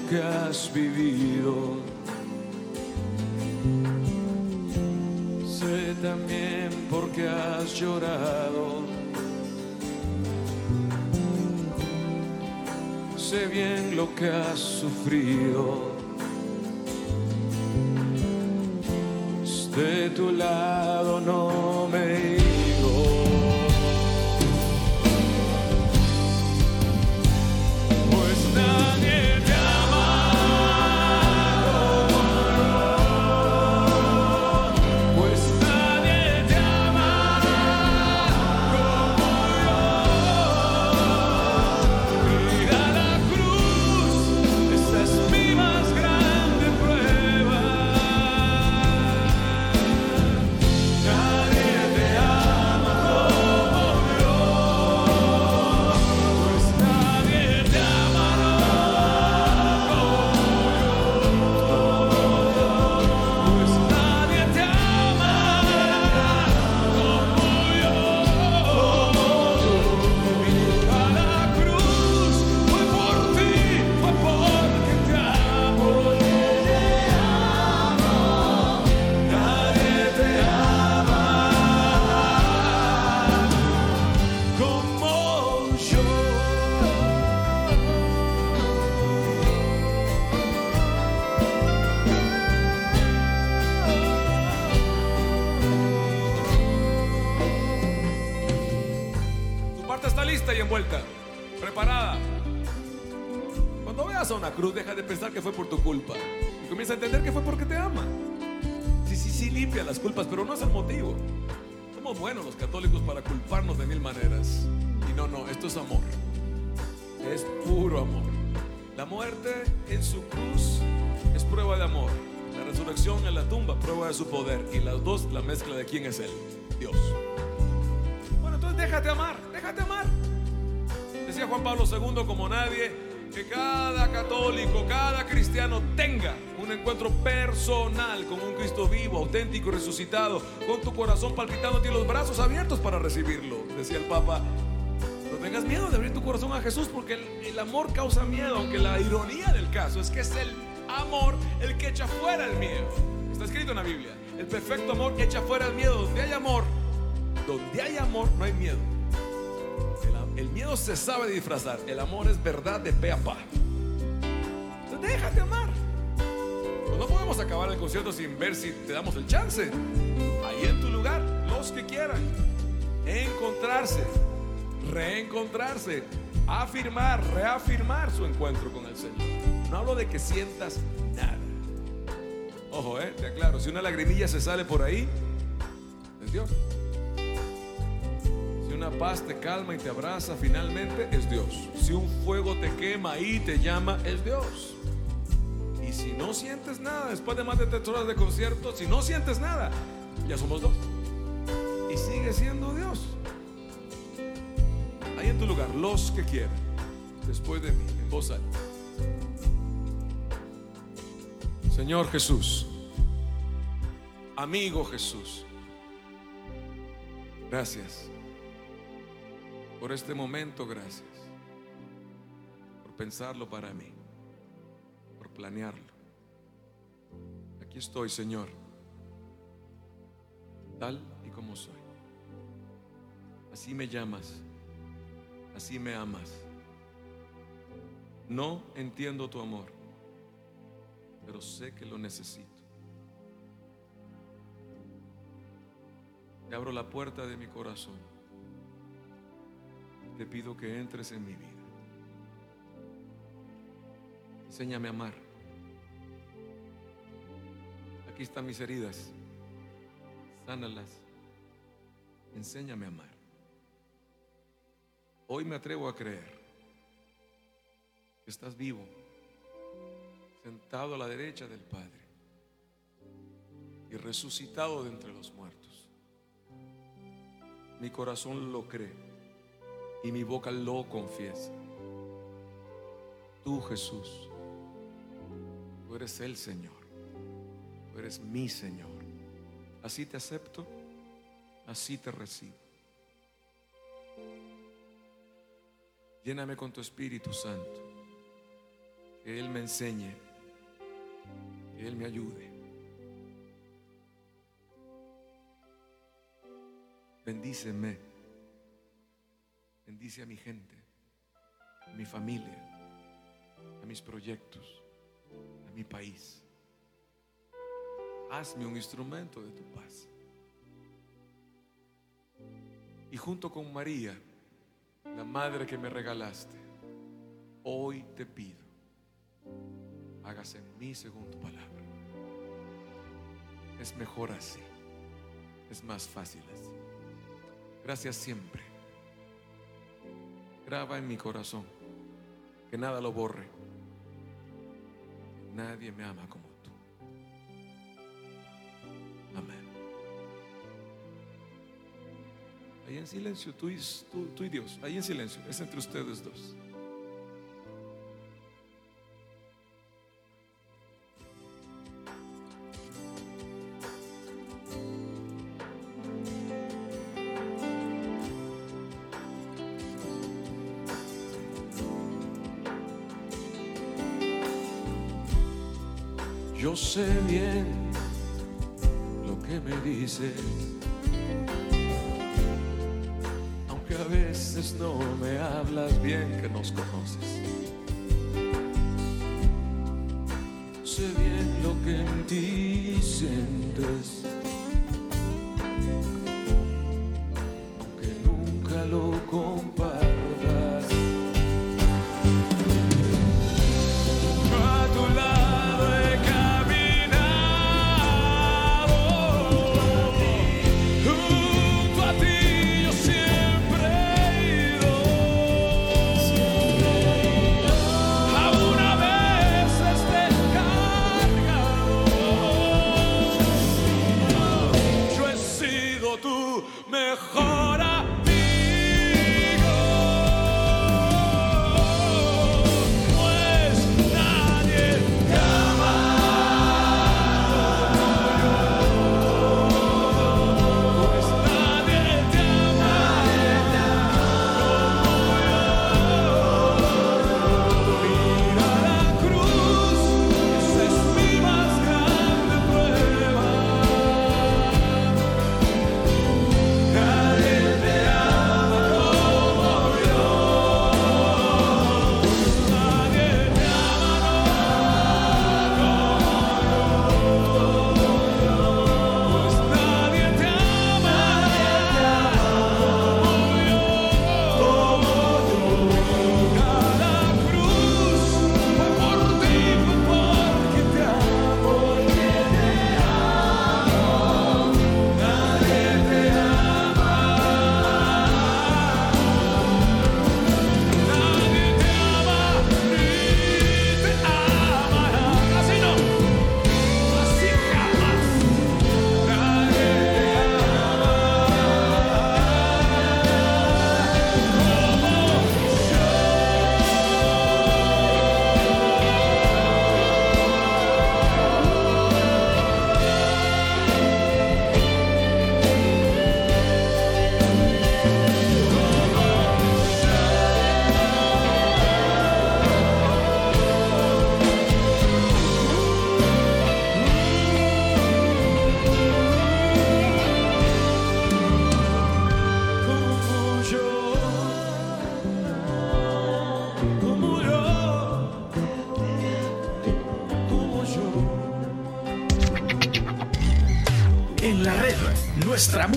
Que has vivido. Sé también por qué has llorado. Sé bien lo que has sufrido. De tu lado no su poder. Y las dos, la mezcla de quién es Él, Dios. Bueno, entonces déjate amar, déjate amar. Decía Juan Pablo II como nadie, que cada católico, cada cristiano tenga un encuentro personal con un Cristo vivo, auténtico resucitado, con tu corazón palpitando y los brazos abiertos para recibirlo. Decía el Papa, no tengas miedo de abrir tu corazón a Jesús porque el amor causa miedo, aunque la ironía del caso es que es el amor el que echa fuera el miedo. Está escrito en la Biblia, el perfecto amor echa fuera el miedo. Donde hay amor, donde hay amor no hay miedo. El, miedo se sabe disfrazar, el amor es verdad de pe a pa. Entonces, déjate amar. Pues no podemos acabar el concierto sin ver si te damos el chance. Ahí en tu lugar, los que quieran. Encontrarse, reencontrarse, afirmar, reafirmar su encuentro con el Señor. No hablo de que sientas nada. Ojo, eh, te aclaro, si una lagrimilla se sale por ahí, es Dios. Si una paz te calma y te abraza finalmente, es Dios. Si un fuego te quema y te llama, es Dios. Y si no sientes nada, después de más de tres horas de concierto, si no sientes nada, ya somos dos. Y sigue siendo Dios. Ahí en tu lugar, los que quieran, después de mí, en voz alta. Señor Jesús, amigo Jesús, gracias por este momento, gracias por pensarlo para mí, por planearlo. Aquí estoy, Señor, tal y como soy. Así me llamas, así me amas. No entiendo tu amor, pero sé que lo necesito. Te abro la puerta de mi corazón. Te pido que entres en mi vida. Enséñame a amar. Aquí están mis heridas. Sánalas. Enséñame a amar. Hoy me atrevo a creer que estás vivo, sentado a la derecha del Padre y resucitado de entre los muertos. Mi corazón lo cree y mi boca lo confiesa. Tú, Jesús, tú eres el Señor, tú eres mi Señor. Así te acepto, así te recibo. Lléname con tu Espíritu Santo, que Él me enseñe, que Él me ayude. Bendíceme. Bendice a mi gente, a mi familia, a mis proyectos, a mi país. Hazme un instrumento de tu paz. Y junto con María, la madre que me regalaste, hoy te pido, hágase en mí según tu palabra. Es mejor así, es más fácil así. Gracias siempre. Graba en mi corazón, que nada lo borre. Nadie me ama como tú. Amén. Ahí en silencio, tú y, tú, y Dios, ahí en silencio, es entre ustedes dos.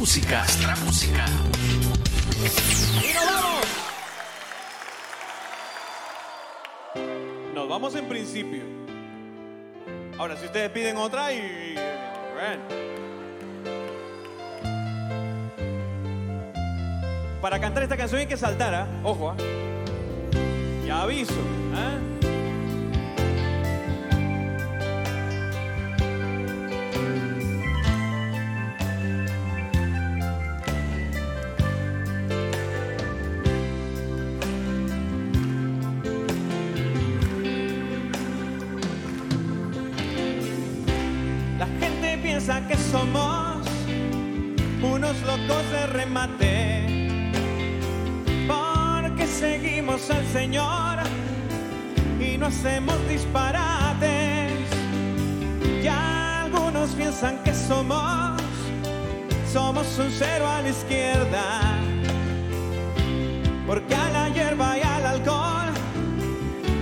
Música. Nuestra música. ¡Y nos vamos! Nos vamos en principio. Ahora, si ustedes piden otra y... Para cantar esta canción hay que saltar, ¿ah? Ojo, ¿ah? Ya aviso,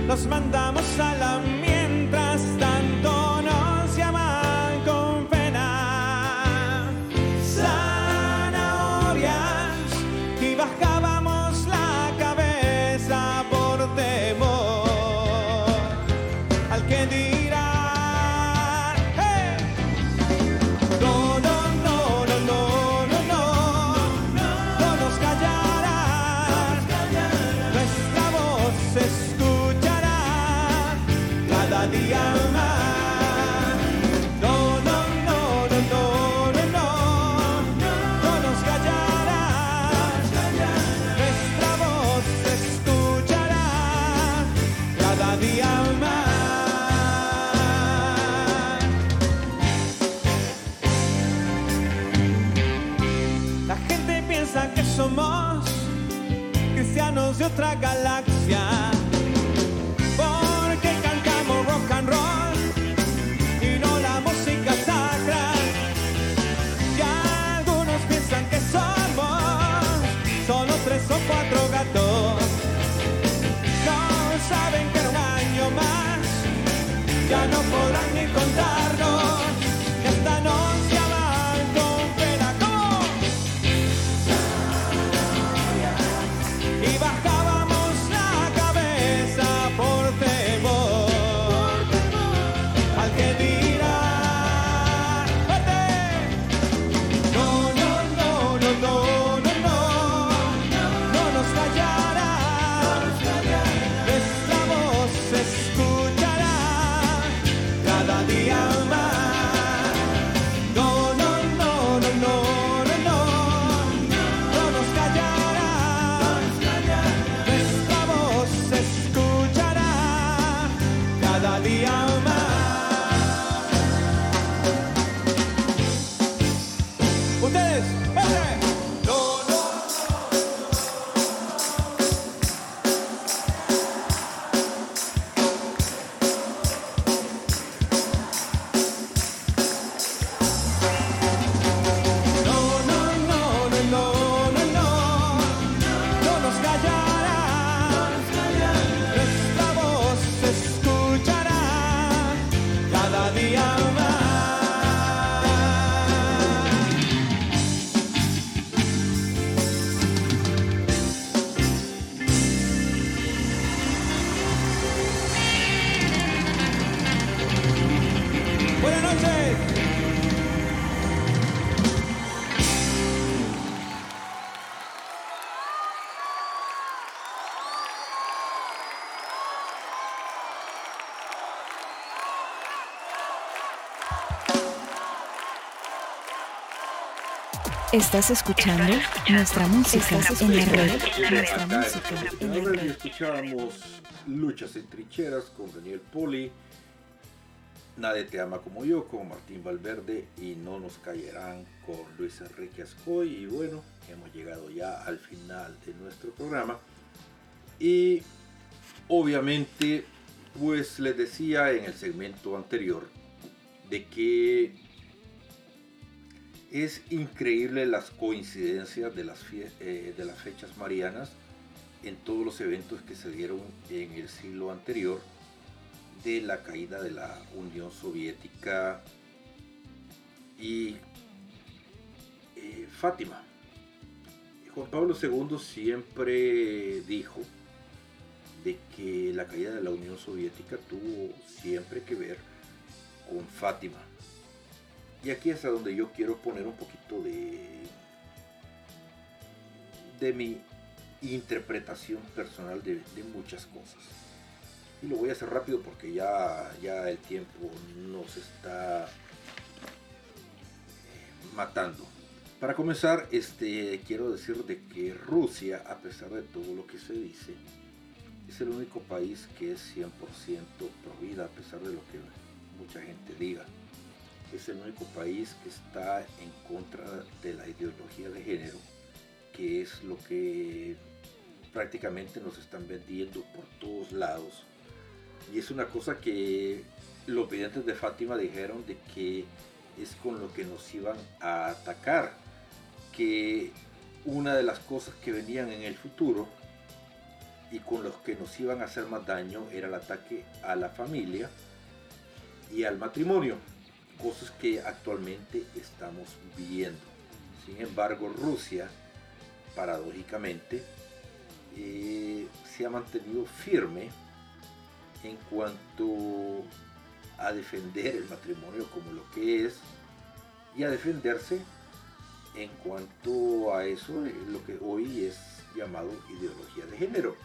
los mandamos a la mientras de otra galaxia. Porque cantamos rock and roll y no la música sacra. Y algunos piensan que somos solo tres o cuatro gatos. No saben que un año más ya no podrán ni contarnos. Estás escuchando nuestra música en la red. Nuestra música en la Ahora red. escuchábamos Luchas en Trincheras con Daniel Poli, Nadie te ama como yo con Martín Valverde y No nos callarán con Luis Enrique Ascoy. Y bueno, hemos llegado ya al final de nuestro programa. Y obviamente, pues les decía en el segmento anterior de que es increíble las coincidencias de las, fie- eh, de las fechas marianas en todos los eventos que se dieron en el siglo anterior de la caída de la Unión Soviética y eh, Fátima. Juan Pablo II siempre dijo de que la caída de la Unión Soviética tuvo siempre que ver con Fátima. Y aquí es a donde yo quiero poner un poquito de, de mi interpretación personal de, muchas cosas. Y lo voy a hacer rápido porque ya, ya el tiempo nos está eh, matando. Para comenzar, este, quiero decir de que Rusia, a pesar de todo lo que se dice, es el único país que es 100% pro vida, a pesar de lo que mucha gente diga. Es el único país que está en contra de la ideología de género, que es lo que prácticamente nos están vendiendo por todos lados. Y es una cosa que los videntes de Fátima dijeron de que es con lo que nos iban a atacar, que una de las cosas que venían en el futuro y con los que nos iban a hacer más daño era el ataque a la familia y al matrimonio, cosas que actualmente estamos viendo. Sin embargo, Rusia, paradójicamente, eh, se ha mantenido firme en cuanto a defender el matrimonio como lo que es y a defenderse en cuanto a eso, eh, lo que hoy es llamado ideología de género.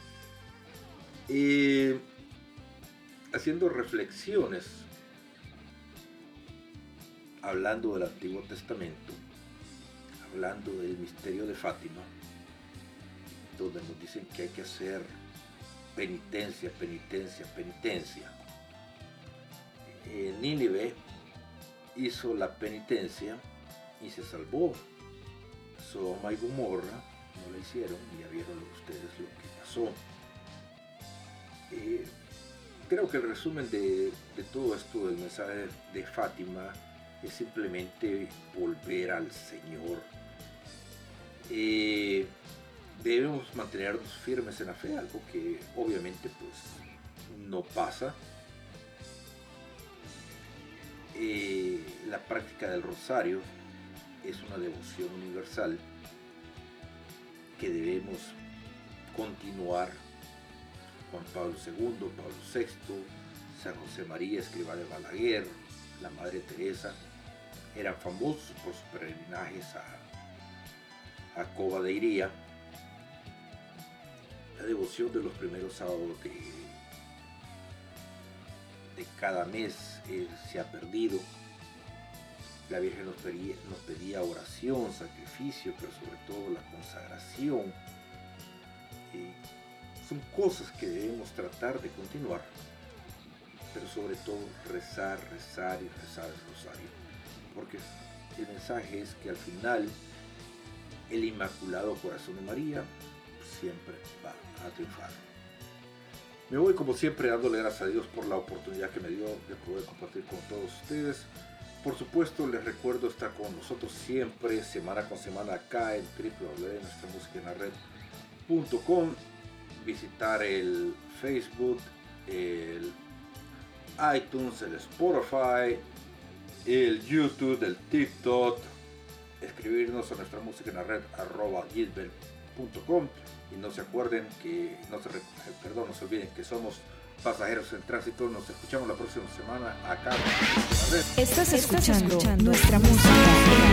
Eh, haciendo reflexiones, hablando del Antiguo Testamento, hablando del misterio de Fátima, donde nos dicen que hay que hacer penitencia, penitencia, penitencia. Eh, Nínive hizo la penitencia y se salvó. Sodoma y Gomorra no lo hicieron y ya vieron ustedes lo que pasó. Eh, creo que el resumen de, todo esto del mensaje de Fátima es simplemente volver al Señor. Eh, debemos mantenernos firmes en la fe, algo que obviamente pues no pasa. Eh, la práctica del rosario es una devoción universal que debemos continuar. Juan Pablo II, Pablo VI, San José María, escriba de Balaguer, la Madre Teresa, eran famosos por sus peregrinajes a, a Cova de Iría la devoción de los primeros sábados de, de cada mes eh, se ha perdido. La Virgen nos pedía, oración, sacrificio, pero sobre todo la consagración. Son cosas que debemos tratar de continuar, pero sobre todo rezar, rezar y rezar el rosario. Porque el mensaje es que al final el Inmaculado Corazón de María siempre va a triunfar. Me voy como siempre dándole gracias a Dios por la oportunidad que me dio de poder compartir con todos ustedes. Por supuesto, les recuerdo estar con nosotros siempre, semana con semana, acá en www.nuestramusicaenlared.com. Visitar el Facebook, el iTunes, el Spotify, el YouTube, el TikTok. Escribirnos a nuestra música en la red arroba gmail.com y no se acuerden que, no se, perdón, no se olviden que somos pasajeros en tránsito. Nos escuchamos la próxima semana acá. Estás escuchando, nuestra música.